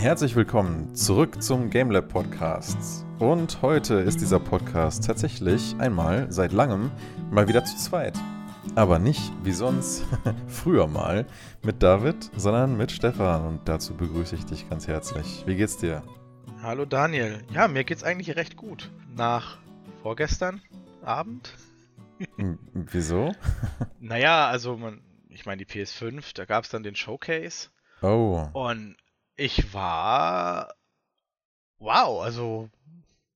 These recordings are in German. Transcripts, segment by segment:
Herzlich willkommen zurück zum GameLab Podcast. Und heute ist dieser Podcast tatsächlich einmal seit langem mal wieder zu zweit. Aber nicht wie sonst früher mal mit David, sondern mit Stefan. Und dazu begrüße ich dich ganz herzlich. Wie geht's dir? Hallo Daniel. Ja, mir geht's eigentlich recht gut. Nach vorgestern Abend. Wieso? naja, also man, ich meine die PS5, da gab es dann den Showcase. Oh. Und ich war. Wow, also.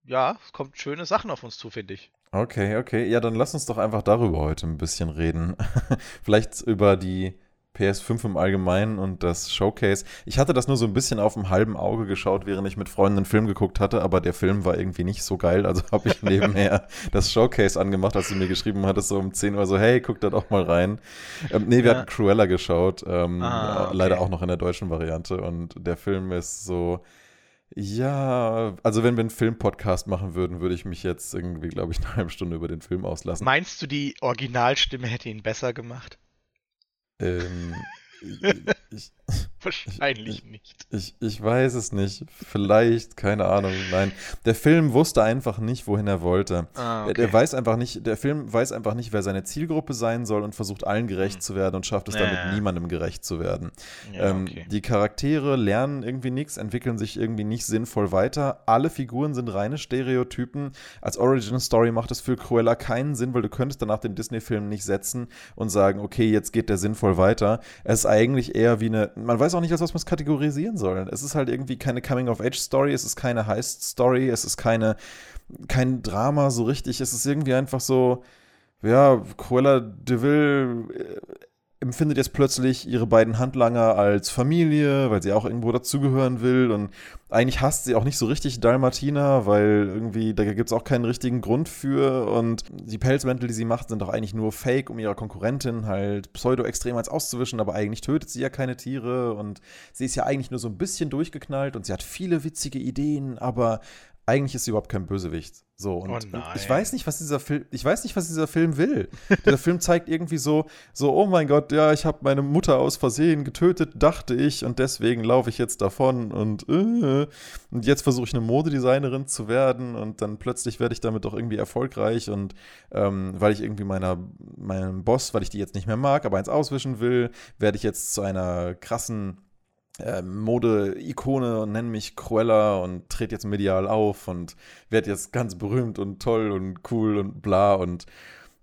Ja, es kommt schöne Sachen auf uns zu, finde ich. Okay, okay. Ja, dann lass uns doch einfach darüber heute ein bisschen reden. Vielleicht über die PS5 im Allgemeinen und das Showcase. Ich hatte das nur so ein bisschen auf dem halben Auge geschaut, während ich mit Freunden einen Film geguckt hatte, aber der Film war irgendwie nicht so geil. Also habe ich nebenher das Showcase angemacht, als du mir geschrieben hattest, so um 10 Uhr so, hey, guck da doch mal rein. Ähm, nee, wir ja. hatten Cruella geschaut, ähm, ah, okay. leider auch noch in der deutschen Variante. Und der Film ist so, ja, also wenn wir einen Filmpodcast machen würden, würde ich mich jetzt irgendwie, glaube ich, eine halbe Stunde über den Film auslassen. Meinst du, die Originalstimme hätte ihn besser gemacht? Ähm, ich, Wahrscheinlich ich, nicht. Ich, ich weiß es nicht. Vielleicht, keine Ahnung. Nein. Der Film wusste einfach nicht, wohin er wollte. Ah, okay. der, der, weiß einfach nicht, der Film weiß einfach nicht, wer seine Zielgruppe sein soll und versucht allen gerecht hm. zu werden und schafft es ja, damit niemandem gerecht zu werden. Ja, ähm, okay. Die Charaktere lernen irgendwie nichts, entwickeln sich irgendwie nicht sinnvoll weiter. Alle Figuren sind reine Stereotypen. Als Origin Story macht es für Cruella keinen Sinn, weil du könntest danach den Disney-Film nicht setzen und sagen, okay, jetzt geht der sinnvoll weiter. Es ist eigentlich eher wie eine, man weiß auch nicht, als was man es kategorisieren soll. Es ist halt irgendwie keine Coming-of-Age-Story, es ist keine Heist-Story, es ist keine, kein Drama so richtig. Es ist irgendwie einfach so, ja, Cruella de Vil äh, empfindet jetzt plötzlich ihre beiden Handlanger als Familie, weil sie auch irgendwo dazugehören will. Und eigentlich hasst sie auch nicht so richtig Dalmatina, weil irgendwie da gibt es auch keinen richtigen Grund für. Und die Pelzmäntel, die sie macht, sind doch eigentlich nur Fake, um ihrer Konkurrentin halt pseudo-extrem als auszuwischen. Aber eigentlich tötet sie ja keine Tiere. Und sie ist ja eigentlich nur so ein bisschen durchgeknallt und sie hat viele witzige Ideen, aber eigentlich ist sie überhaupt kein Bösewicht. So, und, oh und ich weiß nicht, was dieser Film, ich weiß nicht, was dieser Film will. dieser Film zeigt irgendwie so, so, oh mein Gott, ja, ich habe meine Mutter aus Versehen getötet, dachte ich, und deswegen laufe ich jetzt davon und, äh, und jetzt versuche ich eine Modedesignerin zu werden und dann plötzlich werde ich damit doch irgendwie erfolgreich und ähm, weil ich irgendwie meiner, meinem Boss, weil ich die jetzt nicht mehr mag, aber eins auswischen will, werde ich jetzt zu einer krassen äh, Mode-Ikone und nenne mich Cruella und trete jetzt medial auf und werde jetzt ganz berühmt und toll und cool und bla und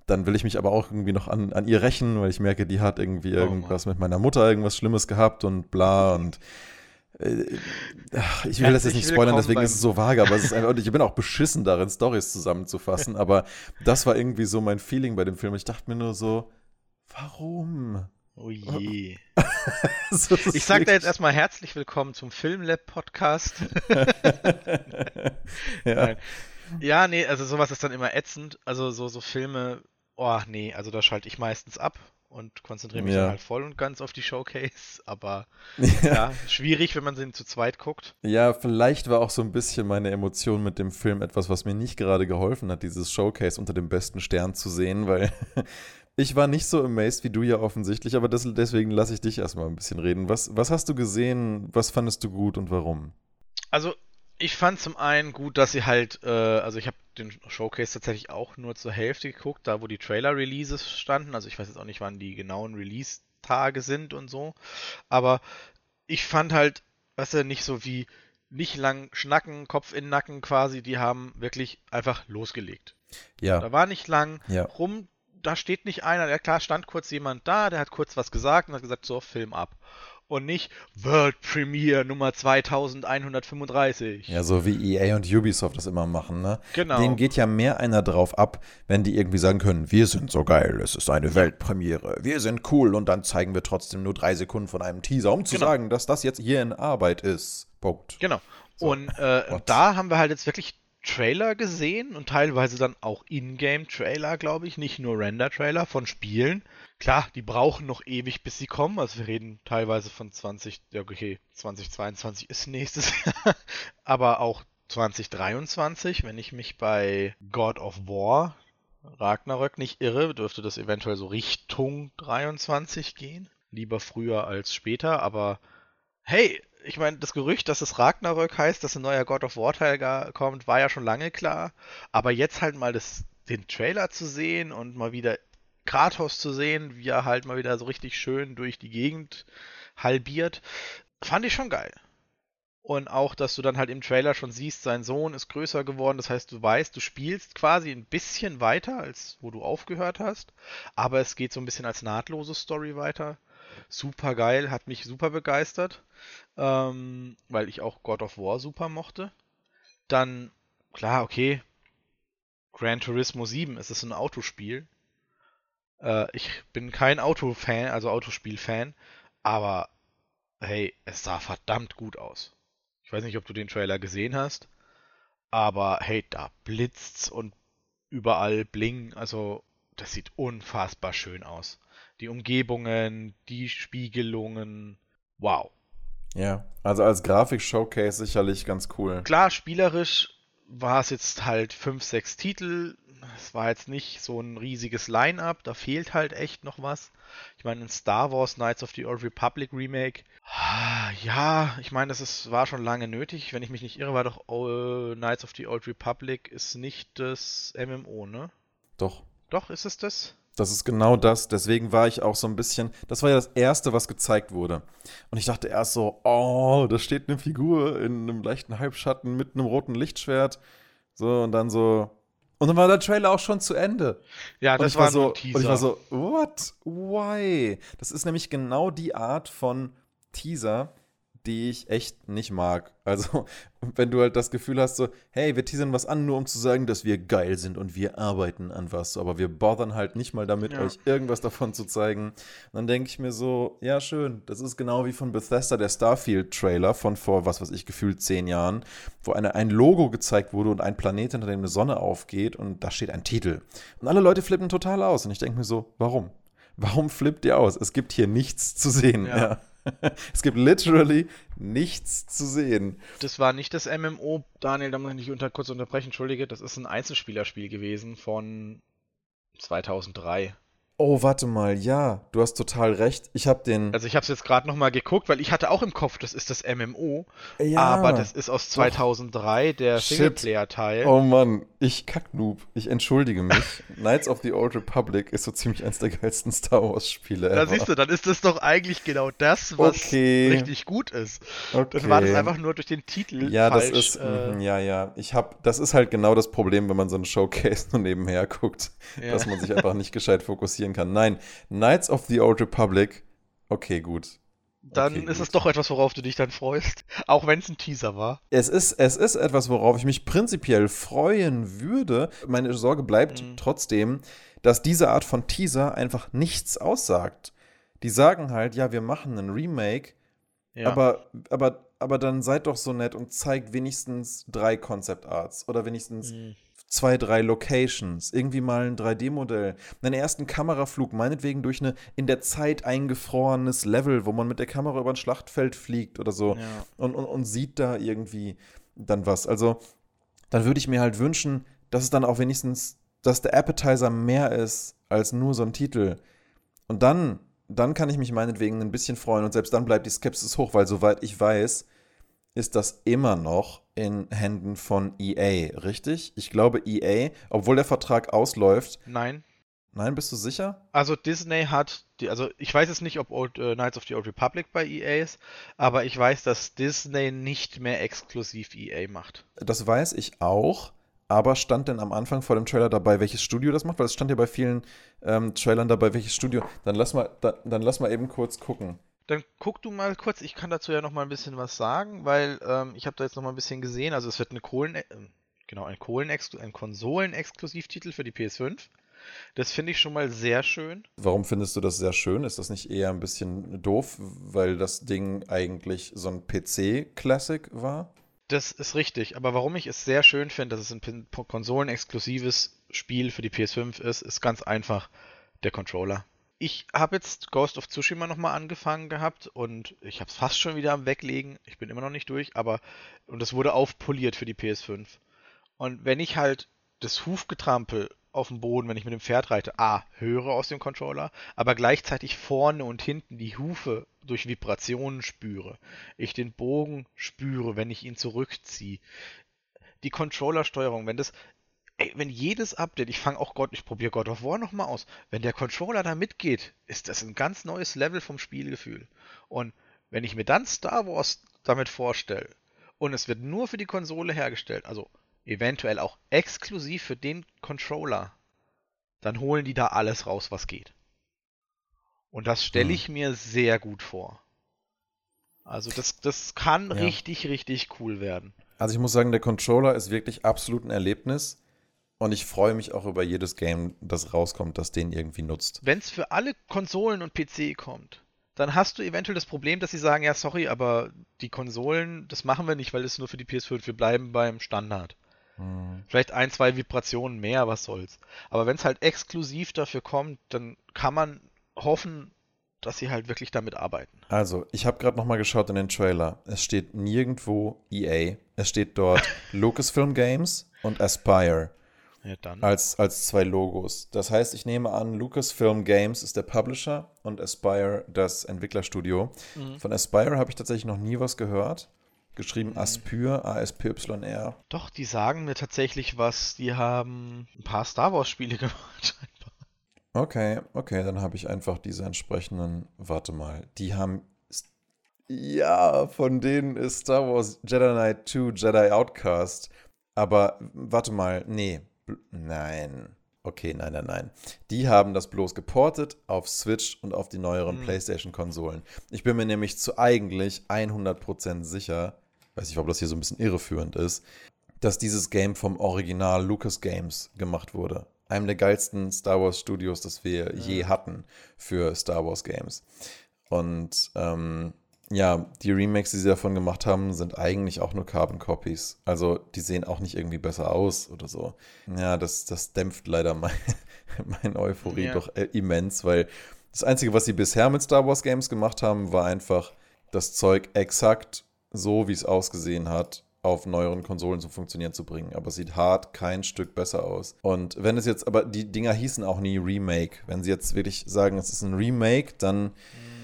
dann will ich mich aber auch irgendwie noch an, an ihr rächen, weil ich merke, die hat irgendwie oh, irgendwas mit meiner Mutter, irgendwas Schlimmes gehabt und bla und äh, ich will das jetzt nicht spoilern, deswegen ist es so vage, aber es ist einfach, und ich bin auch beschissen darin, Stories zusammenzufassen, aber das war irgendwie so mein Feeling bei dem Film. Ich dachte mir nur so, warum? Oh je. so ich sage da jetzt erstmal herzlich willkommen zum Filmlab Podcast. ja. ja, nee, also sowas ist dann immer ätzend. Also so, so Filme, oh nee, also da schalte ich meistens ab und konzentriere mich ja. dann halt voll und ganz auf die Showcase. Aber ja. ja. schwierig, wenn man sie zu zweit guckt. Ja, vielleicht war auch so ein bisschen meine Emotion mit dem Film etwas, was mir nicht gerade geholfen hat, dieses Showcase unter dem besten Stern zu sehen, weil ich war nicht so amazed wie du ja offensichtlich, aber das, deswegen lasse ich dich erstmal ein bisschen reden. Was, was hast du gesehen? Was fandest du gut und warum? Also, ich fand zum einen gut, dass sie halt, äh, also ich habe den Showcase tatsächlich auch nur zur Hälfte geguckt, da wo die Trailer-Releases standen. Also ich weiß jetzt auch nicht, wann die genauen Release-Tage sind und so. Aber ich fand halt, weißt du, nicht so wie nicht lang schnacken, Kopf in Nacken quasi, die haben wirklich einfach losgelegt. Ja. Da war nicht lang ja. rum da steht nicht einer, ja klar, stand kurz jemand da, der hat kurz was gesagt und hat gesagt, so, Film ab. Und nicht World Premiere Nummer 2135. Ja, so wie EA und Ubisoft das immer machen, ne? Genau. Denen geht ja mehr einer drauf ab, wenn die irgendwie sagen können, wir sind so geil, es ist eine Weltpremiere, wir sind cool und dann zeigen wir trotzdem nur drei Sekunden von einem Teaser, um zu genau. sagen, dass das jetzt hier in Arbeit ist. Punkt. Genau. So. Und äh, da haben wir halt jetzt wirklich Trailer gesehen und teilweise dann auch Ingame-Trailer, glaube ich, nicht nur Render-Trailer von Spielen. Klar, die brauchen noch ewig, bis sie kommen. Also wir reden teilweise von 20, ja okay, 2022 ist nächstes Jahr, aber auch 2023, wenn ich mich bei God of War Ragnarök nicht irre, dürfte das eventuell so Richtung 23 gehen. Lieber früher als später, aber hey, ich meine, das Gerücht, dass es Ragnarök heißt, dass ein neuer God of War Teil kommt, war ja schon lange klar. Aber jetzt halt mal das, den Trailer zu sehen und mal wieder Kratos zu sehen, wie er halt mal wieder so richtig schön durch die Gegend halbiert, fand ich schon geil. Und auch, dass du dann halt im Trailer schon siehst, sein Sohn ist größer geworden. Das heißt, du weißt, du spielst quasi ein bisschen weiter, als wo du aufgehört hast. Aber es geht so ein bisschen als nahtlose Story weiter. Super geil, hat mich super begeistert. Ähm, weil ich auch God of War super mochte. Dann, klar, okay. Gran Turismo 7, es ist ein Autospiel. Äh, ich bin kein Autofan, also Autospiel-Fan. Aber hey, es sah verdammt gut aus. Ich weiß nicht, ob du den Trailer gesehen hast, aber hey, da blitzt's und überall bling. Also, das sieht unfassbar schön aus. Die Umgebungen, die Spiegelungen, wow. Ja, also als Grafik-Showcase sicherlich ganz cool. Klar, spielerisch war es jetzt halt 5, 6 Titel, es war jetzt nicht so ein riesiges Line-up, da fehlt halt echt noch was. Ich meine, ein Star Wars Knights of the Old Republic Remake, ah, ja, ich meine, das ist, war schon lange nötig. Wenn ich mich nicht irre, war doch uh, Knights of the Old Republic ist nicht das MMO, ne? Doch. Doch, ist es das? Das ist genau das. Deswegen war ich auch so ein bisschen. Das war ja das Erste, was gezeigt wurde. Und ich dachte erst so: Oh, da steht eine Figur in einem leichten Halbschatten mit einem roten Lichtschwert. So, und dann so: und dann war der Trailer auch schon zu Ende. Ja, das war so. Und ich war so, what? Why? Das ist nämlich genau die Art von Teaser, die ich echt nicht mag. Also, wenn du halt das Gefühl hast, so, hey, wir teasern was an, nur um zu sagen, dass wir geil sind und wir arbeiten an was, aber wir bothern halt nicht mal damit, ja. euch irgendwas davon zu zeigen. Und dann denke ich mir so, ja, schön, das ist genau wie von Bethesda der Starfield-Trailer von vor, was weiß ich, gefühlt zehn Jahren, wo eine, ein Logo gezeigt wurde und ein Planet, hinter dem eine Sonne aufgeht und da steht ein Titel. Und alle Leute flippen total aus und ich denke mir so, warum? Warum flippt ihr aus? Es gibt hier nichts zu sehen. Ja. ja. es gibt literally nichts zu sehen. Das war nicht das MMO, Daniel, da muss ich nicht unter, kurz unterbrechen, entschuldige, das ist ein Einzelspielerspiel gewesen von 2003. Oh, warte mal, ja, du hast total recht. Ich habe den. Also ich habe es jetzt gerade noch mal geguckt, weil ich hatte auch im Kopf, das ist das MMO, ja, aber das ist aus 2003 doch. der Singleplayer-Teil. Oh Mann, ich Kacknoob. Ich entschuldige mich. Knights of the Old Republic ist so ziemlich eins der geilsten Star Wars-Spiele. Da siehst du, dann ist das doch eigentlich genau das, was okay. richtig gut ist. Okay. Dann war das einfach nur durch den Titel. Ja, falsch, das ist, äh, mh, ja, ja. Ich hab, das ist halt genau das Problem, wenn man so einen Showcase nur nebenher guckt, ja. dass man sich einfach nicht gescheit fokussieren passieren kann. Nein, Knights of the Old Republic, okay, gut. Dann okay, ist gut. es doch etwas, worauf du dich dann freust, auch wenn es ein Teaser war. Es ist, es ist etwas, worauf ich mich prinzipiell freuen würde. Meine Sorge bleibt mhm. trotzdem, dass diese Art von Teaser einfach nichts aussagt. Die sagen halt, ja, wir machen einen Remake, ja. aber, aber, aber dann seid doch so nett und zeigt wenigstens drei Concept Arts oder wenigstens mhm zwei, drei Locations, irgendwie mal ein 3D-Modell, einen ersten Kameraflug, meinetwegen durch eine in der Zeit eingefrorenes Level, wo man mit der Kamera über ein Schlachtfeld fliegt oder so ja. und, und, und sieht da irgendwie dann was. Also, dann würde ich mir halt wünschen, dass es dann auch wenigstens, dass der Appetizer mehr ist als nur so ein Titel. Und dann, dann kann ich mich meinetwegen ein bisschen freuen und selbst dann bleibt die Skepsis hoch, weil soweit ich weiß, ist das immer noch in Händen von EA, richtig? Ich glaube EA, obwohl der Vertrag ausläuft. Nein. Nein, bist du sicher? Also Disney hat, die, also ich weiß jetzt nicht, ob Old, äh, Knights of the Old Republic bei EA ist, aber ich weiß, dass Disney nicht mehr exklusiv EA macht. Das weiß ich auch, aber stand denn am Anfang vor dem Trailer dabei, welches Studio das macht? Weil es stand ja bei vielen ähm, Trailern dabei, welches Studio. Dann lass mal, da, dann lass mal eben kurz gucken. Dann guck du mal kurz, ich kann dazu ja noch mal ein bisschen was sagen, weil ähm, ich habe da jetzt noch mal ein bisschen gesehen, also es wird eine Kohlen, äh, genau, ein Kohlen ein Konsolen-Exklusivtitel für die PS5. Das finde ich schon mal sehr schön. Warum findest du das sehr schön? Ist das nicht eher ein bisschen doof, weil das Ding eigentlich so ein PC-Classic war? Das ist richtig, aber warum ich es sehr schön finde, dass es ein konsolenexklusives Spiel für die PS5 ist, ist ganz einfach der Controller ich habe jetzt Ghost of Tsushima nochmal angefangen gehabt und ich habe es fast schon wieder am Weglegen. Ich bin immer noch nicht durch, aber und es wurde aufpoliert für die PS5. Und wenn ich halt das Hufgetrampel auf dem Boden, wenn ich mit dem Pferd reite, A, höre aus dem Controller, aber gleichzeitig vorne und hinten die Hufe durch Vibrationen spüre. Ich den Bogen spüre, wenn ich ihn zurückziehe. Die Controller-Steuerung, wenn das, ey, wenn jedes Update, ich fange auch Gott, ich probiere God of War nochmal aus, wenn der Controller da mitgeht, ist das ein ganz neues Level vom Spielgefühl. Und wenn ich mir dann Star Wars damit vorstelle und es wird nur für die Konsole hergestellt, also eventuell auch exklusiv für den Controller, dann holen die da alles raus, was geht. Und das stelle hm. ich mir sehr gut vor. Also das, das kann ja. richtig, richtig cool werden. Also ich muss sagen, der Controller ist wirklich absolut ein Erlebnis. Und ich freue mich auch über jedes Game, das rauskommt, das den irgendwie nutzt. Wenn es für alle Konsolen und PC kommt, dann hast du eventuell das Problem, dass sie sagen, ja, sorry, aber die Konsolen, das machen wir nicht, weil es nur für die PS5, wir bleiben beim Standard. Hm. Vielleicht ein, zwei Vibrationen mehr, was soll's. Aber wenn es halt exklusiv dafür kommt, dann kann man hoffen, dass sie halt wirklich damit arbeiten. Also, ich habe gerade nochmal geschaut in den Trailer. Es steht nirgendwo EA. Es steht dort Lucasfilm Games und Aspire. Ja, als, als zwei Logos. Das heißt, ich nehme an, Lucasfilm Games ist der Publisher und Aspire das Entwicklerstudio. Mhm. Von Aspire habe ich tatsächlich noch nie was gehört. Geschrieben mhm. Aspyr, A-S-P-Y-R. Doch, die sagen mir tatsächlich was. Die haben ein paar Star Wars-Spiele gemacht. Okay, okay, dann habe ich einfach diese entsprechenden. Warte mal, die haben. Ja, von denen ist Star Wars Jedi Knight 2 Jedi Outcast. Aber warte mal, nee, nein. Okay, nein, nein, nein. Die haben das bloß geportet auf Switch und auf die neueren hm. PlayStation-Konsolen. Ich bin mir nämlich zu eigentlich 100% sicher, weiß nicht, ob das hier so ein bisschen irreführend ist, dass dieses Game vom Original Lucas Games gemacht wurde einem der geilsten Star Wars Studios, das wir ja. je hatten für Star Wars Games. Und ähm, ja, die Remakes, die sie davon gemacht haben, sind eigentlich auch nur Carbon Copies. Also die sehen auch nicht irgendwie besser aus oder so. Ja, das, das dämpft leider mein, meine Euphorie ja. doch äh, immens, weil das Einzige, was sie bisher mit Star Wars Games gemacht haben, war einfach das Zeug exakt so, wie es ausgesehen hat, auf neueren Konsolen zum Funktionieren zu bringen. Aber es sieht hart kein Stück besser aus. Und wenn es jetzt, aber die Dinger hießen auch nie Remake. Wenn sie jetzt wirklich sagen, es ist ein Remake, dann mhm.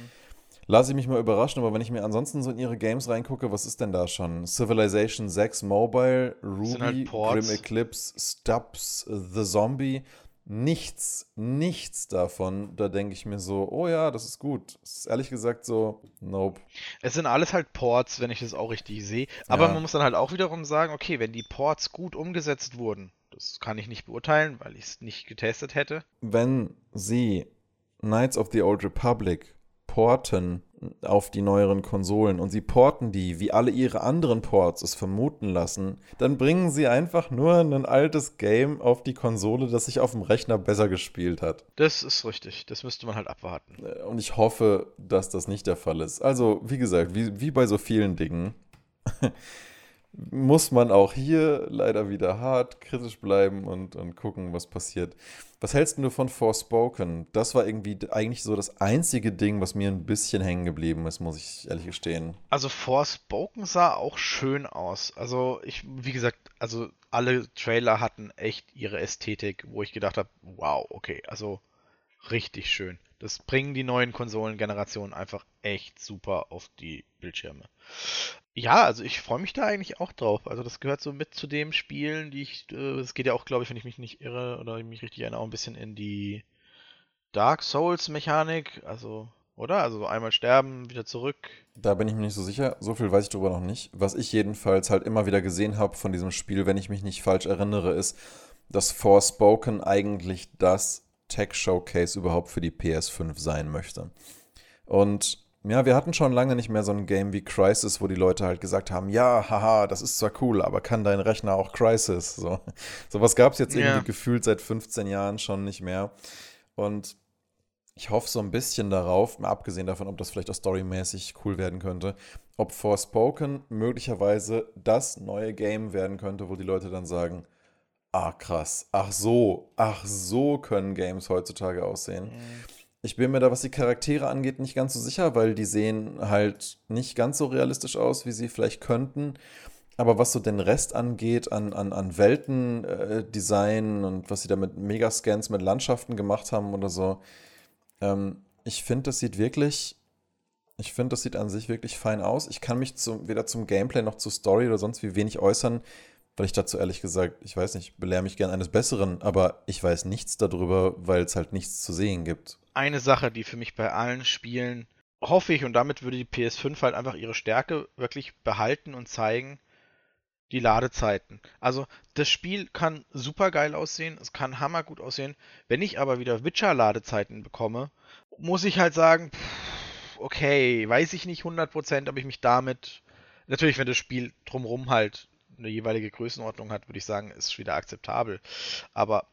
Lasse ich mich mal überraschen. Aber wenn ich mir ansonsten so in ihre Games reingucke, was ist denn da schon? Civilization 6 Mobile, Ruby, halt Grim Eclipse, Stubbs, The Zombie nichts, nichts davon, da denke ich mir so, oh ja, das ist gut. Das ist ehrlich gesagt so, nope. Es sind alles halt Ports, wenn ich das auch richtig sehe. Aber ja. man muss dann halt auch wiederum sagen, okay, wenn die Ports gut umgesetzt wurden, das kann ich nicht beurteilen, weil ich es nicht getestet hätte. Wenn sie Knights of the Old Republic porten auf die neueren Konsolen und sie porten die, wie alle ihre anderen Ports es vermuten lassen, dann bringen sie einfach nur ein altes Game auf die Konsole, das sich auf dem Rechner besser gespielt hat. Das ist richtig. Das müsste man halt abwarten. Äh, und ich hoffe, dass das nicht der Fall ist. Also, wie gesagt, wie, wie bei so vielen Dingen. muss man auch hier leider wieder hart kritisch bleiben und, und gucken, was passiert. Was hältst du von Forspoken? Das war irgendwie eigentlich so das einzige Ding, was mir ein bisschen hängen geblieben ist, muss ich ehrlich gestehen. Also Forspoken sah auch schön aus. Also ich, wie gesagt, also alle Trailer hatten echt ihre Ästhetik, wo ich gedacht habe, wow, okay, also richtig schön. Das bringen die neuen Konsolengenerationen einfach echt super auf die Bildschirme. Ja, also ich freue mich da eigentlich auch drauf. Also das gehört so mit zu den Spielen, die ich, äh, es geht ja auch, glaube ich, wenn ich mich nicht irre oder mich richtig erinnere, auch ein bisschen in die Dark Souls Mechanik, also, oder? Also einmal sterben, wieder zurück. Da bin ich mir nicht so sicher, so viel weiß ich darüber noch nicht. Was ich jedenfalls halt immer wieder gesehen habe von diesem Spiel, wenn ich mich nicht falsch erinnere, ist, dass Forspoken eigentlich das Tech Showcase überhaupt für die PS5 sein möchte. Und ja, wir hatten schon lange nicht mehr so ein Game wie Crisis, wo die Leute halt gesagt haben, ja, haha, das ist zwar cool, aber kann dein Rechner auch Crisis? So, sowas gab es jetzt irgendwie ja. gefühlt seit 15 Jahren schon nicht mehr. Und ich hoffe so ein bisschen darauf, mal abgesehen davon, ob das vielleicht auch storymäßig cool werden könnte, ob Forspoken möglicherweise das neue Game werden könnte, wo die Leute dann sagen, ah krass, ach so, ach so können Games heutzutage aussehen. Mhm. Ich bin mir da, was die Charaktere angeht, nicht ganz so sicher, weil die sehen halt nicht ganz so realistisch aus, wie sie vielleicht könnten. Aber was so den Rest angeht, an, an, an Weltendesign äh, und was sie da mit Megascans mit Landschaften gemacht haben oder so, ähm, ich finde, das sieht wirklich, ich finde, das sieht an sich wirklich fein aus. Ich kann mich zu, weder zum Gameplay noch zur Story oder sonst wie wenig äußern, weil ich dazu ehrlich gesagt, ich weiß nicht, belehre mich gern eines Besseren, aber ich weiß nichts darüber, weil es halt nichts zu sehen gibt. Eine Sache, die für mich bei allen Spielen hoffe ich, und damit würde die PS5 halt einfach ihre Stärke wirklich behalten und zeigen, die Ladezeiten. Also das Spiel kann super geil aussehen, es kann hammergut aussehen. Wenn ich aber wieder Witcher-Ladezeiten bekomme, muss ich halt sagen, pff, okay, weiß ich nicht 100%, ob ich mich damit... Natürlich, wenn das Spiel drumherum halt eine jeweilige Größenordnung hat, würde ich sagen, ist wieder akzeptabel. Aber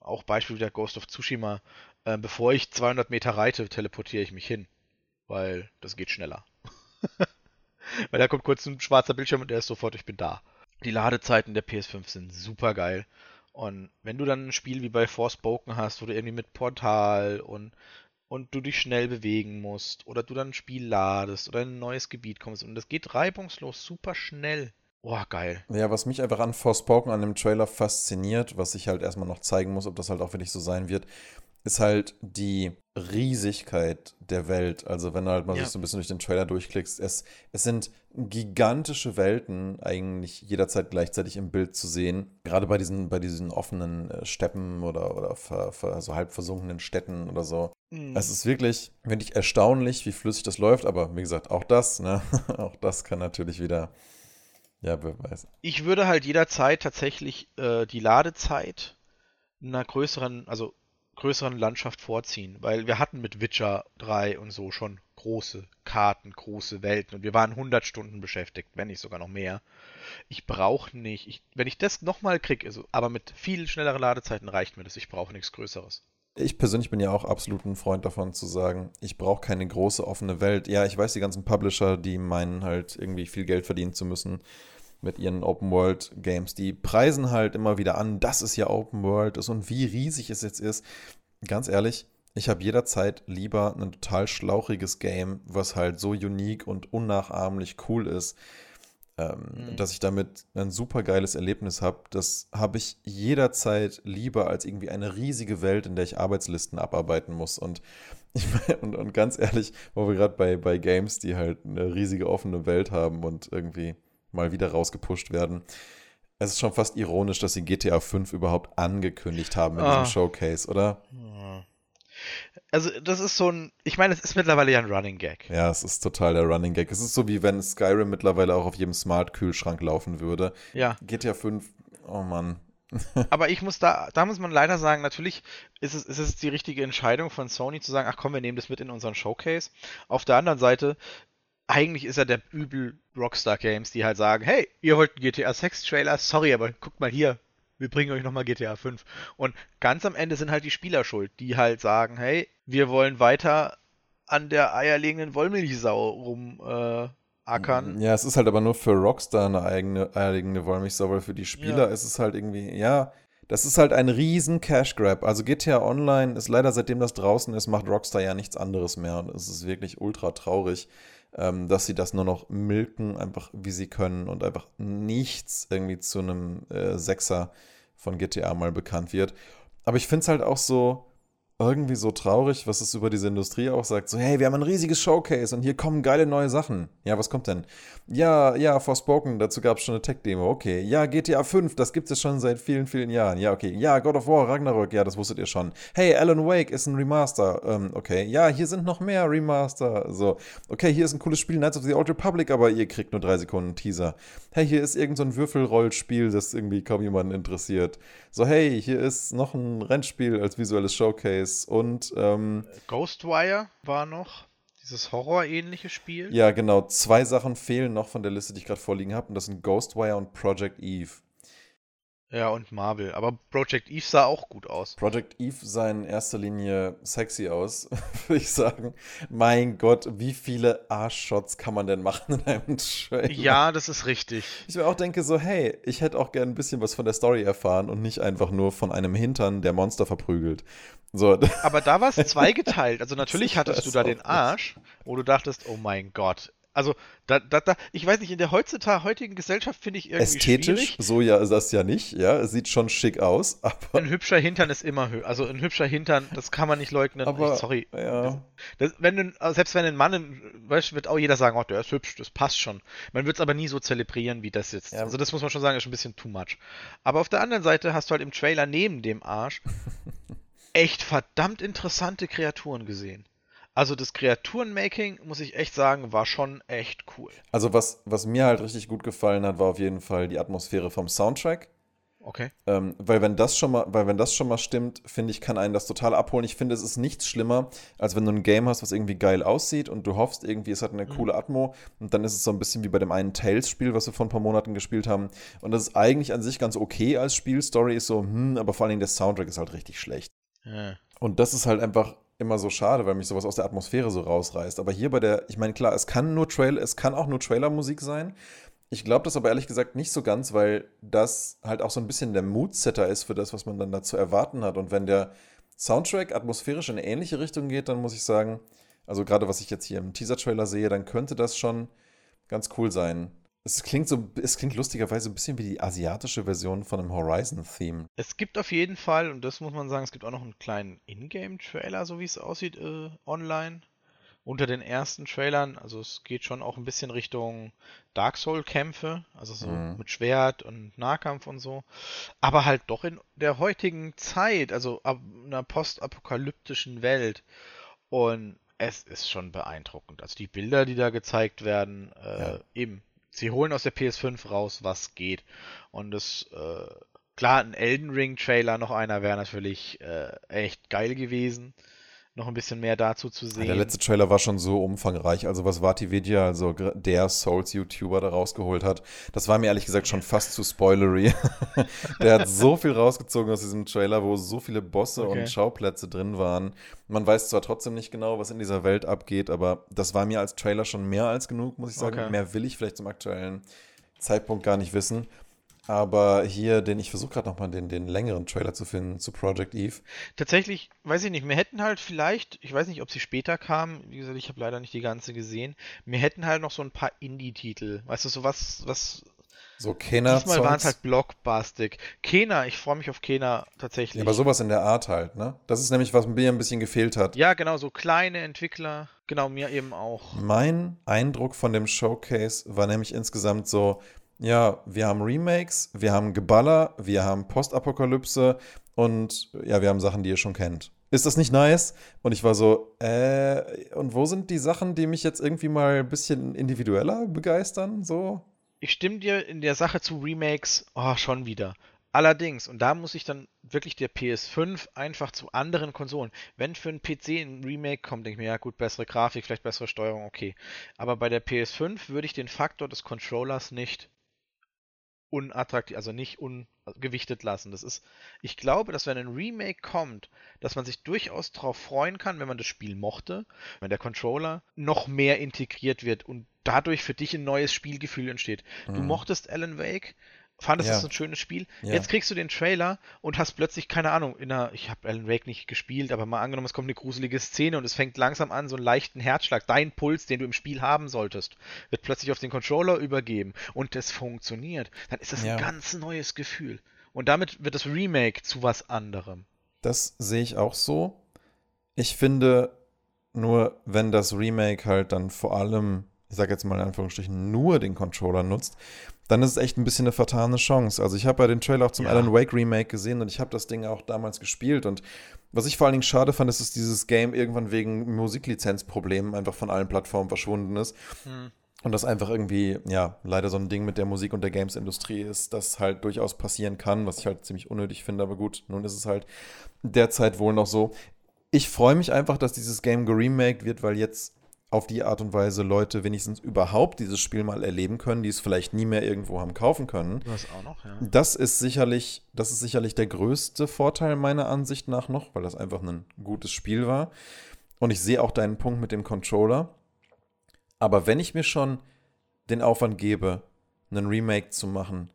auch Beispiel der Ghost of Tsushima, äh, bevor ich 200 Meter reite, teleportiere ich mich hin, weil das geht schneller. weil da kommt kurz ein schwarzer Bildschirm und der ist sofort, ich bin da. Die Ladezeiten der PS5 sind super geil. Und wenn du dann ein Spiel wie bei Forspoken hast, wo du irgendwie mit Portal und, und du dich schnell bewegen musst, oder du dann ein Spiel ladest oder in ein neues Gebiet kommst und das geht reibungslos super schnell, Boah, geil. Ja, was mich einfach an Forspoken an dem Trailer fasziniert, was ich halt erstmal noch zeigen muss, ob das halt auch wirklich so sein wird, ist halt die Riesigkeit der Welt. Also wenn du halt mal ja. so ein bisschen durch den Trailer durchklickst, es, es sind gigantische Welten eigentlich jederzeit gleichzeitig im Bild zu sehen. Gerade bei diesen, bei diesen offenen äh, Steppen oder, oder ver, ver, so halb versunkenen Städten oder so. Mhm. Es ist wirklich, wirklich erstaunlich, wie flüssig das läuft, aber wie gesagt, auch das, ne? auch das kann natürlich wieder ja, wer weiß. Ich würde halt jederzeit tatsächlich äh, die Ladezeit einer größeren, also größeren Landschaft vorziehen, weil wir hatten mit Witcher 3 und so schon große Karten, große Welten und wir waren 100 Stunden beschäftigt, wenn nicht sogar noch mehr. Ich brauche nicht, ich, wenn ich das nochmal kriege, also, aber mit viel schnelleren Ladezeiten reicht mir das, ich brauche nichts Größeres. Ich persönlich bin ja auch absolut ein Freund davon zu sagen, ich brauche keine große offene Welt. Ja, ich weiß, die ganzen Publisher, die meinen halt irgendwie viel Geld verdienen zu müssen mit ihren Open World Games, die preisen halt immer wieder an, dass es ja Open World ist und wie riesig es jetzt ist. Ganz ehrlich, ich habe jederzeit lieber ein total schlauchiges Game, was halt so unique und unnachahmlich cool ist ähm, mhm. dass ich damit ein super geiles Erlebnis habe. Das habe ich jederzeit lieber als irgendwie eine riesige Welt, in der ich Arbeitslisten abarbeiten muss. Und, ich mein, und, und ganz ehrlich, wo wir gerade bei, bei Games, die halt eine riesige offene Welt haben und irgendwie mal wieder rausgepusht werden. Es ist schon fast ironisch, dass sie GTA 5 überhaupt angekündigt haben in ah. diesem Showcase, oder? Also, das ist so ein. Ich meine, es ist mittlerweile ja ein Running Gag. Ja, es ist total der Running Gag. Es ist so, wie wenn Skyrim mittlerweile auch auf jedem Smart-Kühlschrank laufen würde. Ja. GTA 5, oh Mann. Aber ich muss da, da muss man leider sagen, natürlich ist es, ist es die richtige Entscheidung von Sony zu sagen, ach komm, wir nehmen das mit in unseren Showcase. Auf der anderen Seite, eigentlich ist er der übel Rockstar Games, die halt sagen, hey, ihr wollt einen GTA 6 Trailer, sorry, aber guckt mal hier, wir bringen euch nochmal GTA 5. Und ganz am Ende sind halt die Spieler schuld, die halt sagen, hey, wir wollen weiter an der eierlegenden Wollmilchsau rumackern. Äh, ja, es ist halt aber nur für Rockstar eine eigene eierlegende Wollmilchsau, weil für die Spieler ja. ist es halt irgendwie, ja, das ist halt ein riesen Cash Grab. Also GTA Online ist leider, seitdem das draußen ist, macht Rockstar ja nichts anderes mehr. Und es ist wirklich ultra traurig, dass sie das nur noch milken, einfach wie sie können und einfach nichts irgendwie zu einem äh, Sechser von GTA mal bekannt wird. Aber ich finde es halt auch so, irgendwie so traurig, was es über diese Industrie auch sagt. So, hey, wir haben ein riesiges Showcase und hier kommen geile neue Sachen. Ja, was kommt denn? Ja, ja, Forspoken, dazu gab es schon eine Tech-Demo. Okay. Ja, GTA 5, das gibt es schon seit vielen, vielen Jahren. Ja, okay. Ja, God of War, Ragnarök, ja, das wusstet ihr schon. Hey, Alan Wake ist ein Remaster. Ähm, okay. Ja, hier sind noch mehr Remaster. So. Okay, hier ist ein cooles Spiel, Knights of the Old Republic, aber ihr kriegt nur drei Sekunden Teaser. Hey, hier ist irgendein so Würfelrollspiel, das irgendwie kaum jemanden interessiert. So, hey, hier ist noch ein Rennspiel als visuelles Showcase und ähm, Ghostwire war noch. Dieses Horror-ähnliche Spiel. Ja, genau. Zwei Sachen fehlen noch von der Liste, die ich gerade vorliegen habe. Und das sind Ghostwire und Project Eve. Ja, und Marvel. Aber Project Eve sah auch gut aus. Project Eve sah in erster Linie sexy aus, würde ich sagen. Mein Gott, wie viele Arschshots kann man denn machen in einem Trailer? Ja, das ist richtig. Ich mir auch denke so, hey, ich hätte auch gern ein bisschen was von der Story erfahren und nicht einfach nur von einem Hintern, der Monster verprügelt. So. Aber da war es zweigeteilt. Also natürlich hattest du da den Arsch, wo du dachtest, oh mein Gott, Also, da, da, da, ich weiß nicht, in der heutzutage heutigen Gesellschaft finde ich irgendwie Ästhetisch, schwierig. so ja ist das ja nicht, ja. Es sieht schon schick aus, aber. Ein hübscher Hintern ist immer höher. Also ein hübscher Hintern, das kann man nicht leugnen. Aber, ich, sorry. Ja. Das, wenn du, also selbst wenn ein Mann, weißt, wird auch jeder sagen, oh, der ist hübsch, das passt schon. Man wird es aber nie so zelebrieren, wie das jetzt. Ja. Also das muss man schon sagen, ist ein bisschen too much. Aber auf der anderen Seite hast du halt im Trailer neben dem Arsch echt verdammt interessante Kreaturen gesehen. Also das Kreaturenmaking, muss ich echt sagen, war schon echt cool. Also was, was mir halt richtig gut gefallen hat, war auf jeden Fall die Atmosphäre vom Soundtrack. Okay. Ähm, weil wenn das schon mal, weil wenn das schon mal stimmt, finde ich, kann einen das total abholen. Ich finde, es ist nichts schlimmer, als wenn du ein Game hast, was irgendwie geil aussieht und du hoffst irgendwie, es hat eine mhm. coole Atmo und dann ist es so ein bisschen wie bei dem einen Tales-Spiel, was wir vor ein paar Monaten gespielt haben. Und das ist eigentlich an sich ganz okay als Spiel. Story ist so, hm, aber vor allen Dingen der Soundtrack ist halt richtig schlecht. Ja. Und das ist halt einfach immer so schade, weil mich sowas aus der Atmosphäre so rausreißt. Aber hier bei der, ich meine, klar, es kann nur Trail, es kann auch nur Trailer-Musik sein. Ich glaube das aber ehrlich gesagt nicht so ganz, weil das halt auch so ein bisschen der Moodsetter ist für das, was man dann dazu erwarten hat. Und wenn der Soundtrack atmosphärisch in eine ähnliche Richtung geht, dann muss ich sagen, also gerade was ich jetzt hier im Teaser-Trailer sehe, dann könnte das schon ganz cool sein. Es klingt so, es klingt lustigerweise ein bisschen wie die asiatische Version von einem Horizon-Theme. Es gibt auf jeden Fall, und das muss man sagen, es gibt auch noch einen kleinen Ingame-Trailer, so wie es aussieht, äh, online unter den ersten Trailern. Also es geht schon auch ein bisschen Richtung Dark Soul-Kämpfe, also so mhm. mit Schwert und Nahkampf und so. Aber halt doch in der heutigen Zeit, also ab einer postapokalyptischen Welt. Und es ist schon beeindruckend. Also die Bilder, die da gezeigt werden, äh, ja. eben, sie holen aus der PS5 raus, was geht. Und das, äh, klar, ein Elden Ring Trailer, noch einer wäre natürlich äh, echt geil gewesen noch ein bisschen mehr dazu zu sehen. Der letzte Trailer war schon so umfangreich. Also was Vatividia, also der Souls-YouTuber da rausgeholt hat, das war mir ehrlich gesagt schon fast zu spoilery. der hat so viel rausgezogen aus diesem Trailer, wo so viele Bosse okay. und Schauplätze drin waren. Man weiß zwar trotzdem nicht genau, was in dieser Welt abgeht, aber das war mir als Trailer schon mehr als genug, muss ich sagen. Okay. Mehr will ich vielleicht zum aktuellen Zeitpunkt gar nicht wissen. Aber hier, den ich versuche gerade nochmal den, den längeren Trailer zu finden zu Project Eve. Tatsächlich, weiß ich nicht, wir hätten halt vielleicht, ich weiß nicht, ob sie später kam, wie gesagt, ich habe leider nicht die ganze gesehen, wir hätten halt noch so ein paar Indie-Titel. Weißt du, so was, was. So Kena. Diesmal waren es halt Blockbastic. Kena, ich freue mich auf Kena tatsächlich. Ja, aber sowas in der Art halt, ne? Das ist nämlich, was mir ein bisschen gefehlt hat. Ja, genau, so kleine Entwickler. Genau, mir eben auch. Mein Eindruck von dem Showcase war nämlich insgesamt so, ja, wir haben Remakes, wir haben Geballer, wir haben Postapokalypse und ja, wir haben Sachen, die ihr schon kennt. Ist das nicht nice? Und ich war so, äh, und wo sind die Sachen, die mich jetzt irgendwie mal ein bisschen individueller begeistern? So? Ich stimme dir in der Sache zu Remakes, oh, schon wieder. Allerdings, und da muss ich dann wirklich der PS5 einfach zu anderen Konsolen. Wenn für einen PC ein Remake kommt, denke ich mir, ja gut, bessere Grafik, vielleicht bessere Steuerung, okay. Aber bei der PS5 würde ich den Faktor des Controllers nicht unattraktiv, also nicht ungewichtet lassen. Das ist, ich glaube, dass wenn ein Remake kommt, dass man sich durchaus darauf freuen kann, wenn man das Spiel mochte, wenn der Controller noch mehr integriert wird und dadurch für dich ein neues Spielgefühl entsteht. Mhm. Du mochtest Alan Wake, fandest ja. es ein schönes Spiel. Ja. Jetzt kriegst du den Trailer und hast plötzlich, keine Ahnung, in einer, ich habe Alan Wake nicht gespielt, aber mal angenommen, es kommt eine gruselige Szene und es fängt langsam an, so einen leichten Herzschlag, dein Puls, den du im Spiel haben solltest, wird plötzlich auf den Controller übergeben und es funktioniert. Dann ist das ja. ein ganz neues Gefühl. Und damit wird das Remake zu was anderem. Das sehe ich auch so. Ich finde nur, wenn das Remake halt dann vor allem ich sage jetzt mal in Anführungsstrichen, nur den Controller nutzt, dann ist es echt ein bisschen eine vertane Chance. Also ich habe ja den Trailer auch zum ja. Alan Wake Remake gesehen und ich habe das Ding auch damals gespielt und was ich vor allen Dingen schade fand, ist, dass dieses Game irgendwann wegen Musiklizenzproblemen einfach von allen Plattformen verschwunden ist. Hm. Und das einfach irgendwie, ja, leider so ein Ding mit der Musik- und der Games-Industrie ist, das halt durchaus passieren kann, was ich halt ziemlich unnötig finde, aber gut, nun ist es halt derzeit wohl noch so. Ich freue mich einfach, dass dieses Game geremaked wird, weil jetzt auf die Art und Weise Leute wenigstens überhaupt dieses Spiel mal erleben können, die es vielleicht nie mehr irgendwo haben kaufen können. Das auch noch, ja. Das ist sicherlich, das ist sicherlich der größte Vorteil meiner Ansicht nach noch, weil das einfach ein gutes Spiel war. Und ich sehe auch deinen Punkt mit dem Controller. Aber wenn ich mir schon den Aufwand gebe, einen Remake zu machen,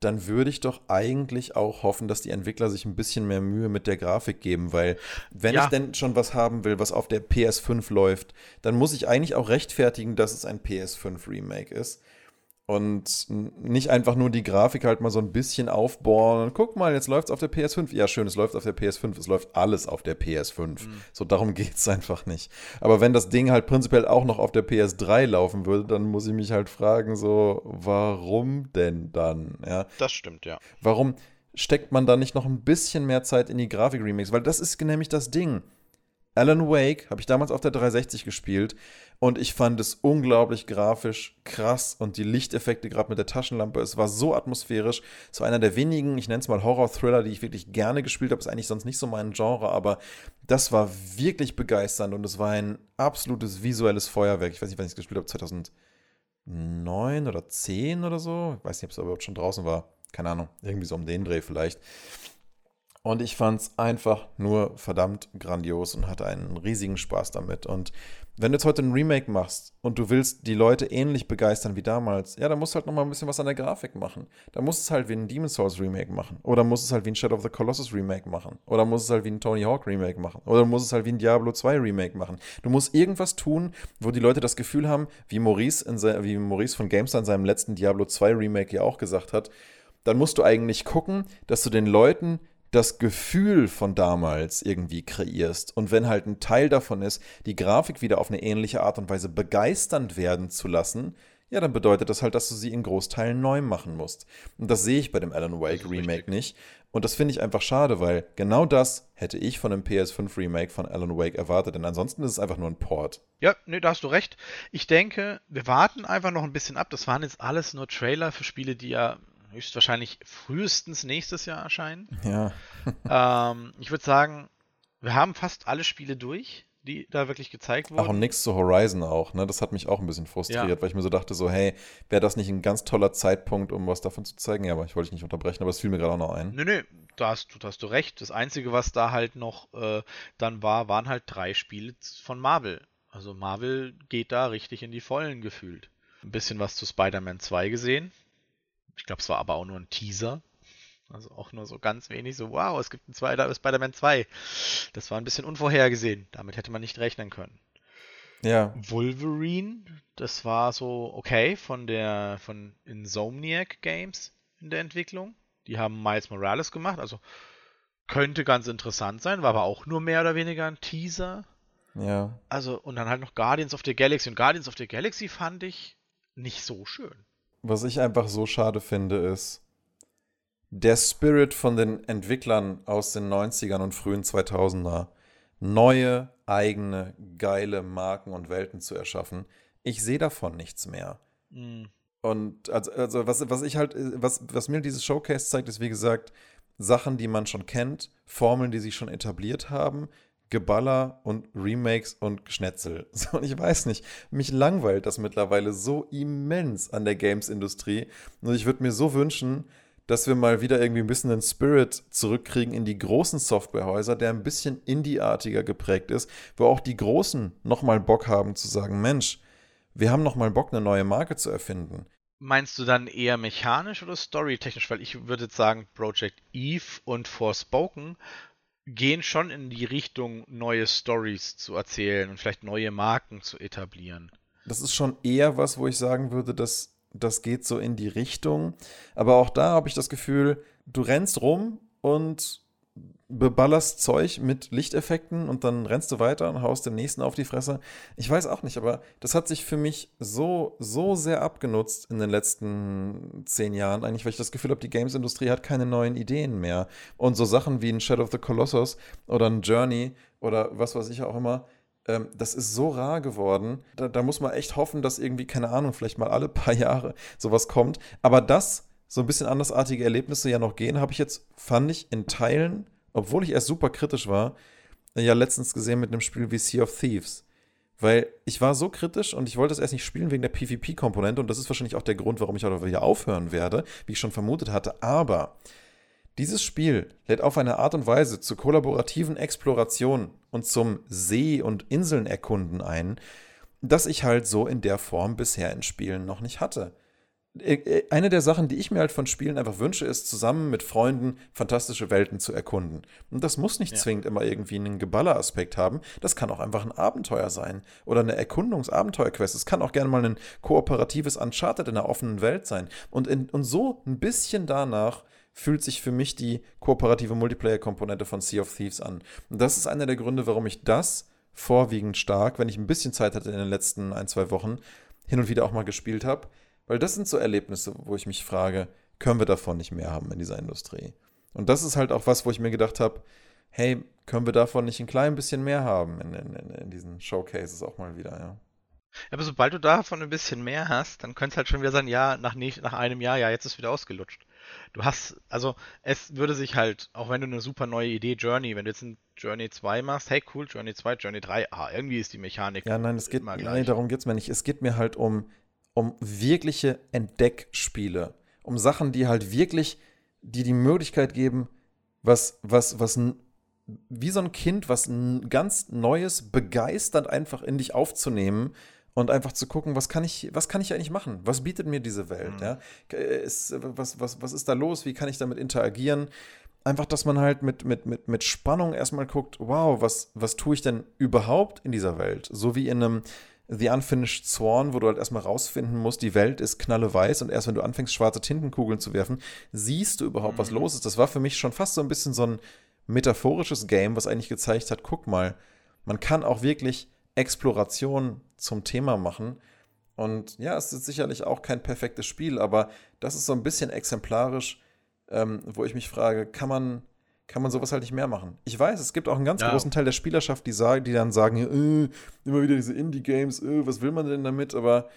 dann würde ich doch eigentlich auch hoffen, dass die Entwickler sich ein bisschen mehr Mühe mit der Grafik geben, weil wenn ja. ich denn schon was haben will, was auf der PS5 läuft, dann muss ich eigentlich auch rechtfertigen, dass es ein PS5 Remake ist und nicht einfach nur die Grafik halt mal so ein bisschen aufbohren und guck mal, jetzt läuft es auf der PS5. Ja, schön, es läuft auf der PS5, es läuft alles auf der PS5. Mhm. So darum geht es einfach nicht. Aber wenn das Ding halt prinzipiell auch noch auf der PS3 laufen würde, dann muss ich mich halt fragen, so, warum denn dann? Ja. Das stimmt, ja. Warum steckt man da nicht noch ein bisschen mehr Zeit in die Grafik-Remakes? Weil das ist nämlich das Ding. Alan Wake habe ich damals auf der 360 gespielt und ich fand es unglaublich grafisch krass und die Lichteffekte gerade mit der Taschenlampe, es war so atmosphärisch. Es war einer der wenigen, ich nenne es mal Horror-Thriller, die ich wirklich gerne gespielt habe. Ist eigentlich sonst nicht so mein Genre, aber das war wirklich begeisternd und es war ein absolutes visuelles Feuerwerk. Ich weiß nicht, wann ich es gespielt habe, 2009 oder 10 oder so. Ich weiß nicht, ob es überhaupt schon draußen war. Keine Ahnung, irgendwie so um den Dreh vielleicht. Und ich fand es einfach nur verdammt grandios und hatte einen riesigen Spaß damit. Und wenn du jetzt heute ein Remake machst und du willst die Leute ähnlich begeistern wie damals, ja, dann musst du halt nochmal ein bisschen was an der Grafik machen. Da musst du es halt wie ein Demon's Souls Remake machen. Oder musst es halt wie ein Shadow of the Colossus Remake machen. Oder musst es halt wie ein Tony Hawk Remake machen. Oder musst es halt wie ein Diablo 2 Remake machen. Du musst irgendwas tun, wo die Leute das Gefühl haben, wie Maurice, in wie Maurice von GameStar in seinem letzten Diablo 2 Remake ja auch gesagt hat, dann musst du eigentlich gucken, dass du den Leuten das Gefühl von damals irgendwie kreierst. Und wenn halt ein Teil davon ist, die Grafik wieder auf eine ähnliche Art und Weise begeisternd werden zu lassen, ja, dann bedeutet das halt, dass du sie in Großteilen neu machen musst. Und das sehe ich bei dem Alan Wake Remake richtig. nicht. Und das finde ich einfach schade, weil genau das hätte ich von einem PS5 Remake von Alan Wake erwartet, denn ansonsten ist es einfach nur ein Port. Ja, nee, da hast du recht. Ich denke, wir warten einfach noch ein bisschen ab. Das waren jetzt alles nur Trailer für Spiele, die ja höchstwahrscheinlich frühestens nächstes Jahr erscheinen. Ja. ähm, ich würde sagen, wir haben fast alle Spiele durch, die da wirklich gezeigt wurden. Ach, und nichts zu Horizon auch, ne? Das hat mich auch ein bisschen frustriert, ja. weil ich mir so dachte, so, hey, wäre das nicht ein ganz toller Zeitpunkt, um was davon zu zeigen? Ja, aber ich wollte dich nicht unterbrechen, aber es fiel mir gerade auch noch ein. Nö, nö, da hast, du, hast du recht. Das Einzige, was da halt noch äh, dann war, waren halt drei Spiele von Marvel. Also Marvel geht da richtig in die Vollen gefühlt. Ein bisschen was zu Spider-Man 2 gesehen. Ich glaube, es war aber auch nur ein Teaser. Also auch nur so ganz wenig, so wow, es gibt einen zweiter Spider-Man 2. Das war ein bisschen unvorhergesehen. Damit hätte man nicht rechnen können. Ja. Wolverine, das war so okay von der von Insomniac Games in der Entwicklung. Die haben Miles Morales gemacht, also könnte ganz interessant sein, war aber auch nur mehr oder weniger ein Teaser. Ja. Also und dann halt noch Guardians of the Galaxy und Guardians of the Galaxy fand ich nicht so schön was ich einfach so schade finde, ist, der Spirit von den Entwicklern aus den 90ern und frühen 2000er, neue, eigene, geile Marken und Welten zu erschaffen. Ich sehe davon nichts mehr. Mhm. Und also, also was, was ich halt, was, was mir dieses Showcase zeigt, ist wie gesagt, Sachen, die man schon kennt, Formeln, die sich schon etabliert haben, Geballer und Remakes und Geschnetzel. So, und ich weiß nicht, mich langweilt das mittlerweile so immens an der Games-Industrie. Und ich würde mir so wünschen, dass wir mal wieder irgendwie ein bisschen den Spirit zurückkriegen in die großen Softwarehäuser, der ein bisschen indie-artiger geprägt ist, wo auch die Großen nochmal Bock haben zu sagen, Mensch, wir haben nochmal Bock, eine neue Marke zu erfinden. Meinst du dann eher mechanisch oder storytechnisch? Weil ich würde sagen, Project Eve und Forspoken gehen schon in die Richtung, neue Stories zu erzählen und vielleicht neue Marken zu etablieren. Das ist schon eher was, wo ich sagen würde, dass das geht so in die Richtung. Aber auch da habe ich das Gefühl, du rennst rum und beballerst Zeug mit Lichteffekten und dann rennst du weiter und haust dem nächsten auf die Fresse. Ich weiß auch nicht, aber das hat sich für mich so, so sehr abgenutzt in den letzten zehn Jahren, eigentlich, weil ich das Gefühl habe, die Games-Industrie hat keine neuen Ideen mehr. Und so Sachen wie ein Shadow of the Colossus oder ein Journey oder was weiß ich auch immer, ähm, das ist so rar geworden. Da, da muss man echt hoffen, dass irgendwie, keine Ahnung, vielleicht mal alle paar Jahre sowas kommt. Aber das so ein bisschen andersartige Erlebnisse ja noch gehen, habe ich jetzt, fand ich, in Teilen obwohl ich erst super kritisch war, ja letztens gesehen mit einem Spiel wie Sea of Thieves. Weil ich war so kritisch und ich wollte es erst nicht spielen wegen der PvP-Komponente und das ist wahrscheinlich auch der Grund, warum ich auch wieder aufhören werde, wie ich schon vermutet hatte. Aber dieses Spiel lädt auf eine Art und Weise zur kollaborativen Exploration und zum See- und Inseln erkunden ein, dass ich halt so in der Form bisher in Spielen noch nicht hatte eine der Sachen, die ich mir halt von Spielen einfach wünsche, ist, zusammen mit Freunden fantastische Welten zu erkunden. Und das muss nicht ja. zwingend immer irgendwie einen Geballer-Aspekt haben. Das kann auch einfach ein Abenteuer sein oder eine Erkundungs-Abenteuer-Quest. Es kann auch gerne mal ein kooperatives Uncharted in einer offenen Welt sein. Und, in, und so ein bisschen danach fühlt sich für mich die kooperative Multiplayer-Komponente von Sea of Thieves an. Und das ist einer der Gründe, warum ich das vorwiegend stark, wenn ich ein bisschen Zeit hatte in den letzten ein, zwei Wochen, hin und wieder auch mal gespielt habe weil das sind so Erlebnisse, wo ich mich frage, können wir davon nicht mehr haben in dieser Industrie? Und das ist halt auch was, wo ich mir gedacht habe, hey, können wir davon nicht ein klein bisschen mehr haben in, in, in diesen Showcases auch mal wieder, ja. Aber sobald du davon ein bisschen mehr hast, dann könnte es halt schon wieder sein, ja, nach, nicht, nach einem Jahr, ja, jetzt ist wieder ausgelutscht. Du hast, also es würde sich halt, auch wenn du eine super neue Idee, Journey, wenn du jetzt ein Journey 2 machst, hey cool, Journey 2, Journey 3, ah, irgendwie ist die Mechanik. Ja, nein, es geht, nein, darum geht es mir nicht. Es geht mir halt um, um wirkliche Entdeckspiele, um Sachen, die halt wirklich, die die Möglichkeit geben, was, was, was, wie so ein Kind, was ganz Neues, begeistert einfach in dich aufzunehmen und einfach zu gucken, was kann ich, was kann ich eigentlich machen? Was bietet mir diese Welt? Mhm. Ja? Ist, was, was, was ist da los? Wie kann ich damit interagieren? Einfach, dass man halt mit, mit, mit, mit Spannung erstmal guckt, wow, was, was tue ich denn überhaupt in dieser Welt? So wie in einem, The Unfinished Sworn, wo du halt erstmal rausfinden musst, die Welt ist knalleweiß und erst wenn du anfängst, schwarze Tintenkugeln zu werfen, siehst du überhaupt, mhm. was los ist. Das war für mich schon fast so ein bisschen so ein metaphorisches Game, was eigentlich gezeigt hat, guck mal, man kann auch wirklich Exploration zum Thema machen. Und ja, es ist sicherlich auch kein perfektes Spiel, aber das ist so ein bisschen exemplarisch, ähm, wo ich mich frage, kann man kann man sowas halt nicht mehr machen. Ich weiß, es gibt auch einen ganz ja. großen Teil der Spielerschaft, die, sagen, die dann sagen, äh, immer wieder diese Indie-Games, äh, was will man denn damit? Aber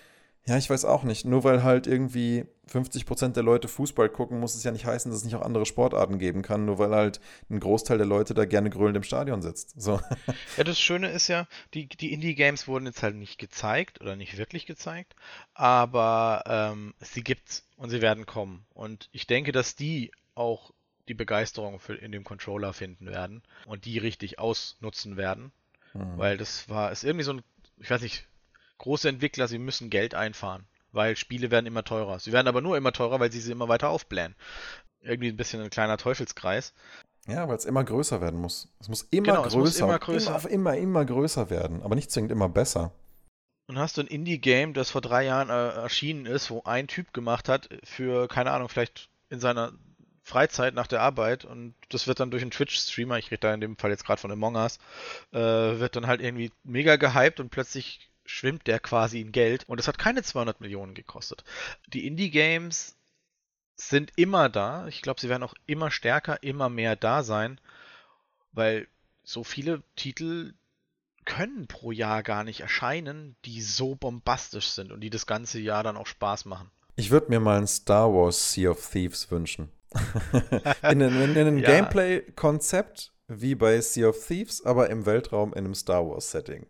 ja, ich weiß auch nicht. Nur weil halt irgendwie 50% der Leute Fußball gucken, muss es ja nicht heißen, dass es nicht auch andere Sportarten geben kann, nur weil halt ein Großteil der Leute da gerne grölend im Stadion sitzt. So. Ja, das Schöne ist ja, die, die Indie-Games wurden jetzt halt nicht gezeigt oder nicht wirklich gezeigt, aber ähm, sie gibt's und sie werden kommen. Und ich denke, dass die auch die Begeisterung für, in dem Controller finden werden und die richtig ausnutzen werden. Mhm. Weil das war, ist irgendwie so ein, ich weiß nicht, große Entwickler, sie müssen Geld einfahren, weil Spiele werden immer teurer. Sie werden aber nur immer teurer, weil sie sie immer weiter aufblähen. Irgendwie ein bisschen ein kleiner Teufelskreis. Ja, weil es immer größer werden muss. Es muss immer genau, größer, muss immer, größer. Immer, immer, immer größer werden, aber nicht zwingend immer besser. Und hast du ein Indie-Game, das vor drei Jahren äh, erschienen ist, wo ein Typ gemacht hat, für, keine Ahnung, vielleicht in seiner Freizeit nach der Arbeit und das wird dann durch einen Twitch-Streamer, ich rede da in dem Fall jetzt gerade von Among Us, äh, wird dann halt irgendwie mega gehypt und plötzlich schwimmt der quasi in Geld und es hat keine 200 Millionen gekostet. Die Indie-Games sind immer da. Ich glaube, sie werden auch immer stärker, immer mehr da sein, weil so viele Titel können pro Jahr gar nicht erscheinen, die so bombastisch sind und die das ganze Jahr dann auch Spaß machen. Ich würde mir mal ein Star Wars Sea of Thieves wünschen. In, in, in einem ja. Gameplay-Konzept wie bei Sea of Thieves, aber im Weltraum in einem Star Wars-Setting.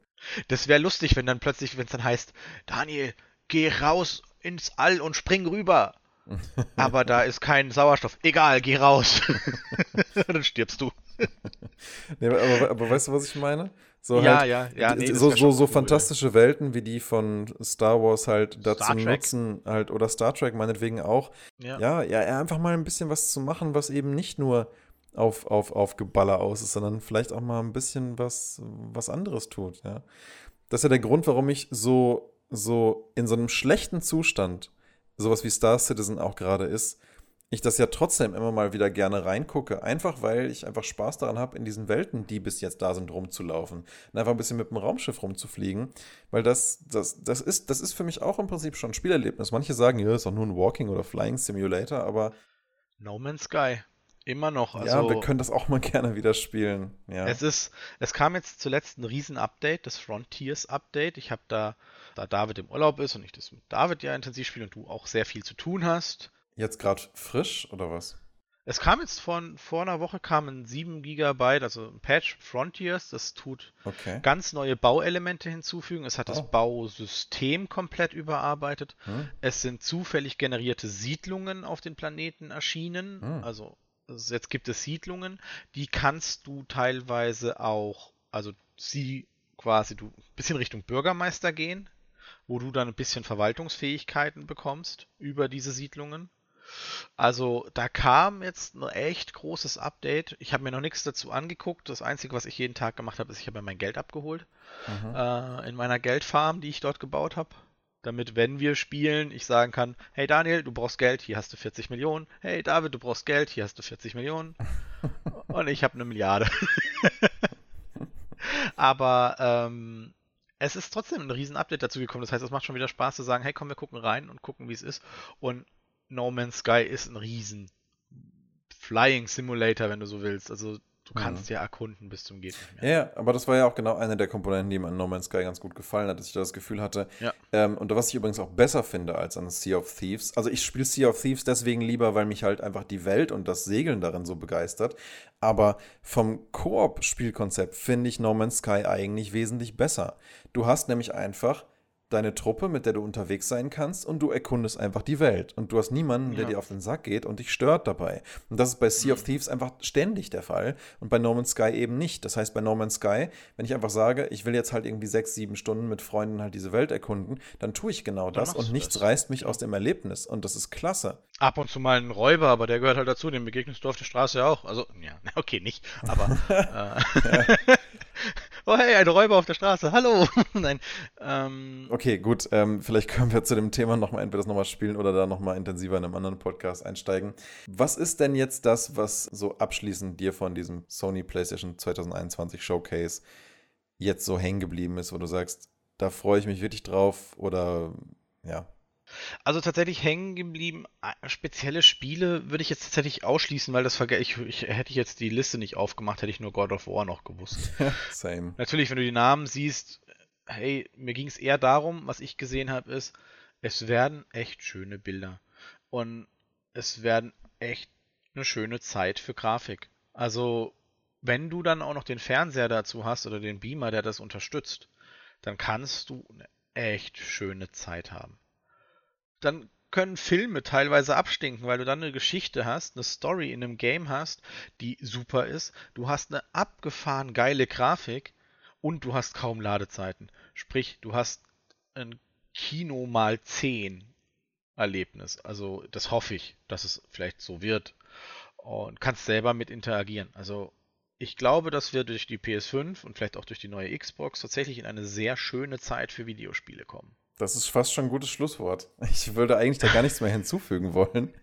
Das wäre lustig, wenn dann plötzlich, wenn es dann heißt, Daniel, geh raus ins All und spring rüber. aber da ist kein Sauerstoff. Egal, geh raus. dann stirbst du. Nee, aber, aber, weißt du, was ich meine? So ja, halt, ja, ja. Nee, so so, so cool. fantastische Welten wie die von Star Wars halt dazu nutzen, halt, oder Star Trek meinetwegen auch. Ja. ja, ja, einfach mal ein bisschen was zu machen, was eben nicht nur auf, auf, auf Geballer aus ist, sondern vielleicht auch mal ein bisschen was, was anderes tut, ja. Das ist ja der Grund, warum ich so, so in so einem schlechten Zustand sowas wie Star Citizen auch gerade ist, ich das ja trotzdem immer mal wieder gerne reingucke. Einfach weil ich einfach Spaß daran habe, in diesen Welten, die bis jetzt da sind, rumzulaufen. Und einfach ein bisschen mit dem Raumschiff rumzufliegen. Weil das, das, das, ist, das ist für mich auch im Prinzip schon ein Spielerlebnis. Manche sagen, ja, ist doch nur ein Walking- oder Flying Simulator, aber. No Man's Sky. Immer noch. Also, ja, wir können das auch mal gerne wieder spielen. Ja. Es ist, es kam jetzt zuletzt ein Riesen-Update, das Frontiers-Update. Ich habe da, da David im Urlaub ist und ich das mit David ja intensiv spiele und du auch sehr viel zu tun hast, Jetzt gerade frisch oder was? Es kam jetzt von vor einer Woche kamen 7 GB, also ein Patch Frontiers, das tut okay. ganz neue Bauelemente hinzufügen. Es hat oh. das Bausystem komplett überarbeitet. Hm. Es sind zufällig generierte Siedlungen auf den Planeten erschienen. Hm. Also jetzt gibt es Siedlungen, die kannst du teilweise auch, also sie quasi du ein bisschen Richtung Bürgermeister gehen, wo du dann ein bisschen Verwaltungsfähigkeiten bekommst über diese Siedlungen. Also da kam jetzt ein echt großes Update. Ich habe mir noch nichts dazu angeguckt. Das Einzige, was ich jeden Tag gemacht habe, ist, ich habe mir mein Geld abgeholt mhm. äh, in meiner Geldfarm, die ich dort gebaut habe. Damit, wenn wir spielen, ich sagen kann, hey Daniel, du brauchst Geld, hier hast du 40 Millionen. Hey David, du brauchst Geld, hier hast du 40 Millionen. Und ich habe eine Milliarde. Aber ähm, es ist trotzdem ein Riesen-Update dazu gekommen. Das heißt, es macht schon wieder Spaß zu sagen, hey komm, wir gucken rein und gucken, wie es ist. Und No Man's Sky ist ein riesen Flying Simulator, wenn du so willst. Also du kannst mhm. ja erkunden bis zum geht nicht mehr. Ja, aber das war ja auch genau eine der Komponenten, die mir an No Man's Sky ganz gut gefallen hat, dass ich da das Gefühl hatte. Ja. Ähm, und was ich übrigens auch besser finde als an Sea of Thieves. Also ich spiele Sea of Thieves deswegen lieber, weil mich halt einfach die Welt und das Segeln darin so begeistert. Aber vom Koop-Spielkonzept finde ich No Man's Sky eigentlich wesentlich besser. Du hast nämlich einfach deine Truppe, mit der du unterwegs sein kannst und du erkundest einfach die Welt. Und du hast niemanden, der ja. dir auf den Sack geht und dich stört dabei. Und das ist bei Sea of mhm. Thieves einfach ständig der Fall und bei No Man's Sky eben nicht. Das heißt, bei No Man's Sky, wenn ich einfach sage, ich will jetzt halt irgendwie sechs, sieben Stunden mit Freunden halt diese Welt erkunden, dann tue ich genau das und nichts das. reißt mich aus dem Erlebnis. Und das ist klasse. Ab und zu mal ein Räuber, aber der gehört halt dazu, dem begegnest du auf der Straße auch. Also, ja, okay, nicht, aber. äh, oh hey, ein Räuber auf der Straße, hallo. Nein. Ähm, okay, gut. Ähm, vielleicht können wir zu dem Thema nochmal entweder das nochmal spielen oder da nochmal intensiver in einem anderen Podcast einsteigen. Was ist denn jetzt das, was so abschließend dir von diesem Sony PlayStation 2021 Showcase jetzt so hängen geblieben ist, wo du sagst, da freue ich mich wirklich drauf oder ja, also tatsächlich hängen geblieben, spezielle Spiele würde ich jetzt tatsächlich ausschließen, weil das verge ich, ich hätte ich jetzt die Liste nicht aufgemacht, hätte ich nur God of War noch gewusst. Same. Natürlich, wenn du die Namen siehst, hey, mir ging es eher darum, was ich gesehen habe, ist, es werden echt schöne Bilder. Und es werden echt eine schöne Zeit für Grafik. Also, wenn du dann auch noch den Fernseher dazu hast oder den Beamer, der das unterstützt, dann kannst du eine echt schöne Zeit haben dann können Filme teilweise abstinken, weil du dann eine Geschichte hast, eine Story in einem Game hast, die super ist. Du hast eine abgefahren geile Grafik und du hast kaum Ladezeiten. Sprich, du hast ein Kino mal 10 Erlebnis. Also das hoffe ich, dass es vielleicht so wird. Und kannst selber mit interagieren. Also ich glaube, dass wir durch die PS5 und vielleicht auch durch die neue Xbox tatsächlich in eine sehr schöne Zeit für Videospiele kommen. Das ist fast schon ein gutes Schlusswort. Ich würde eigentlich da gar nichts mehr hinzufügen wollen.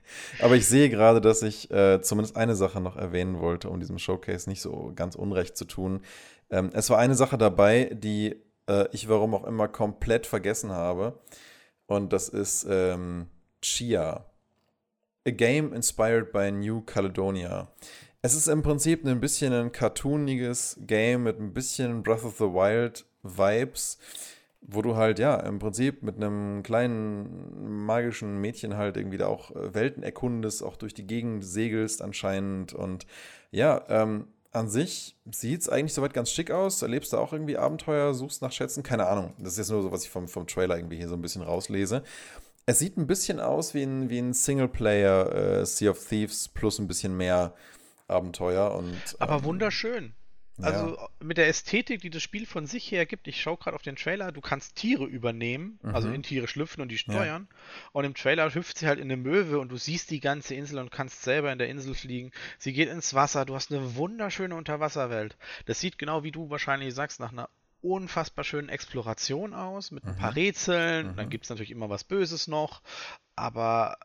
Aber ich sehe gerade, dass ich äh, zumindest eine Sache noch erwähnen wollte, um diesem Showcase nicht so ganz unrecht zu tun. Ähm, es war eine Sache dabei, die äh, ich warum auch immer komplett vergessen habe. Und das ist ähm, Chia. A Game Inspired by New Caledonia. Es ist im Prinzip ein bisschen ein cartooniges Game mit ein bisschen Breath of the Wild Vibes wo du halt, ja, im Prinzip mit einem kleinen magischen Mädchen halt irgendwie da auch äh, Welten erkundest, auch durch die Gegend segelst anscheinend. Und ja, ähm, an sich sieht es eigentlich soweit ganz schick aus. Erlebst du auch irgendwie Abenteuer, suchst nach Schätzen? Keine Ahnung. Das ist jetzt nur so, was ich vom, vom Trailer irgendwie hier so ein bisschen rauslese. Es sieht ein bisschen aus wie ein, wie ein Singleplayer äh, Sea of Thieves plus ein bisschen mehr Abenteuer. Und, Aber ähm, wunderschön. Also ja. mit der Ästhetik, die das Spiel von sich her gibt, ich schaue gerade auf den Trailer, du kannst Tiere übernehmen, mhm. also in Tiere schlüpfen und die steuern. Ja. Und im Trailer hüpft sie halt in eine Möwe und du siehst die ganze Insel und kannst selber in der Insel fliegen. Sie geht ins Wasser, du hast eine wunderschöne Unterwasserwelt. Das sieht genau wie du wahrscheinlich sagst, nach einer unfassbar schönen Exploration aus, mit ein paar mhm. Rätseln. Mhm. Dann gibt es natürlich immer was Böses noch, aber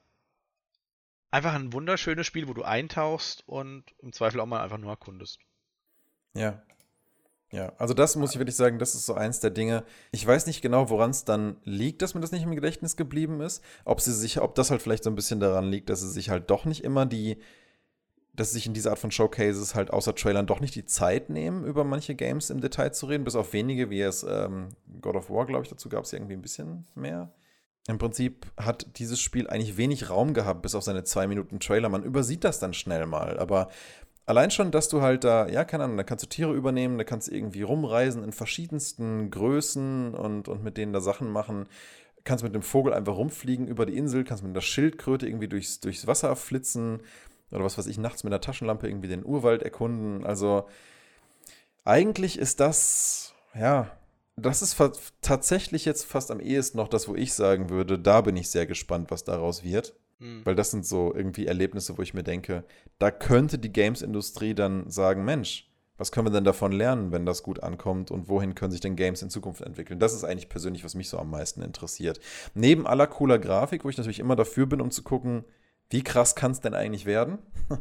einfach ein wunderschönes Spiel, wo du eintauchst und im Zweifel auch mal einfach nur erkundest. Ja. Ja, also das muss ich wirklich sagen, das ist so eins der Dinge. Ich weiß nicht genau, woran es dann liegt, dass mir das nicht im Gedächtnis geblieben ist. Ob sie sich, ob das halt vielleicht so ein bisschen daran liegt, dass sie sich halt doch nicht immer die, dass sie sich in dieser Art von Showcases halt außer Trailern doch nicht die Zeit nehmen, über manche Games im Detail zu reden, bis auf wenige, wie es ähm, God of War, glaube ich, dazu gab es irgendwie ein bisschen mehr. Im Prinzip hat dieses Spiel eigentlich wenig Raum gehabt, bis auf seine zwei Minuten Trailer. Man übersieht das dann schnell mal, aber allein schon, dass du halt da, ja, keine Ahnung, da kannst du Tiere übernehmen, da kannst du irgendwie rumreisen in verschiedensten Größen und, und mit denen da Sachen machen. Kannst mit dem Vogel einfach rumfliegen über die Insel, kannst mit der Schildkröte irgendwie durchs, durchs Wasser flitzen oder was weiß ich, nachts mit einer Taschenlampe irgendwie den Urwald erkunden. Also eigentlich ist das, ja, das ist tatsächlich jetzt fast am ehesten noch das, wo ich sagen würde, da bin ich sehr gespannt, was daraus wird. Mhm. Weil das sind so irgendwie Erlebnisse, wo ich mir denke, da könnte die Games-Industrie dann sagen, Mensch, was können wir denn davon lernen, wenn das gut ankommt und wohin können sich denn Games in Zukunft entwickeln? Das ist eigentlich persönlich, was mich so am meisten interessiert. Neben aller cooler Grafik, wo ich natürlich immer dafür bin, um zu gucken, wie krass kann es denn eigentlich werden?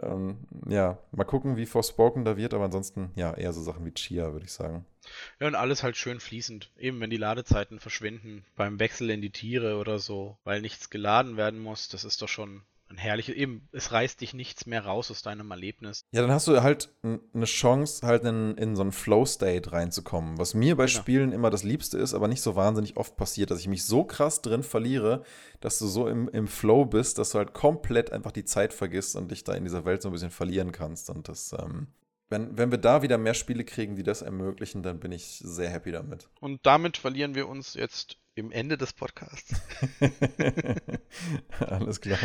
ähm, ja, mal gucken, wie Forspoken da wird, aber ansonsten ja, eher so Sachen wie Chia, würde ich sagen. Ja, und alles halt schön fließend. Eben, wenn die Ladezeiten verschwinden, beim Wechsel in die Tiere oder so, weil nichts geladen werden muss, das ist doch schon ein herrliches, eben, es reißt dich nichts mehr raus aus deinem Erlebnis. Ja, dann hast du halt eine Chance, halt in, in so einen Flow-State reinzukommen. Was mir bei genau. Spielen immer das Liebste ist, aber nicht so wahnsinnig oft passiert, dass ich mich so krass drin verliere, dass du so im, im Flow bist, dass du halt komplett einfach die Zeit vergisst und dich da in dieser Welt so ein bisschen verlieren kannst. Und das, ähm, wenn, wenn wir da wieder mehr Spiele kriegen, die das ermöglichen, dann bin ich sehr happy damit. Und damit verlieren wir uns jetzt im Ende des Podcasts. Alles klar.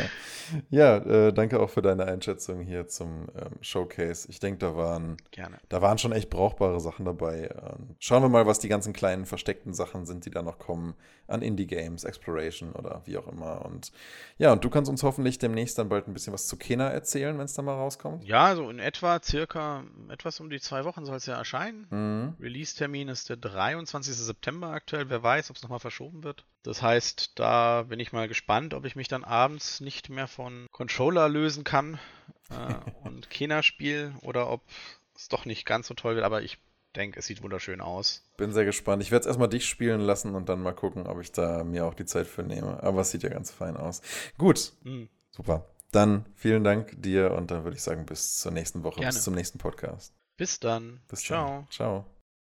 Ja, äh, danke auch für deine Einschätzung hier zum ähm, Showcase. Ich denke, da waren, Gerne. da waren schon echt brauchbare Sachen dabei. Ähm, schauen wir mal, was die ganzen kleinen versteckten Sachen sind, die da noch kommen an Indie-Games, Exploration oder wie auch immer. Und ja, und du kannst uns hoffentlich demnächst dann bald ein bisschen was zu Kena erzählen, wenn es dann mal rauskommt. Ja, so in etwa, circa etwas um die zwei Wochen soll es ja erscheinen. Mhm. Release-Termin ist der 23. September aktuell. Wer weiß, ob es nochmal verschoben verschoben wird. Das heißt, da bin ich mal gespannt, ob ich mich dann abends nicht mehr von Controller lösen kann äh, und Kena spiele oder ob es doch nicht ganz so toll wird, aber ich denke, es sieht wunderschön aus. Bin sehr gespannt. Ich werde es erstmal dich spielen lassen und dann mal gucken, ob ich da mir auch die Zeit für nehme. Aber es sieht ja ganz fein aus. Gut, mhm. super. Dann vielen Dank dir und dann würde ich sagen, bis zur nächsten Woche, Gerne. bis zum nächsten Podcast. Bis dann. Bis Ciao. Dann. Ciao.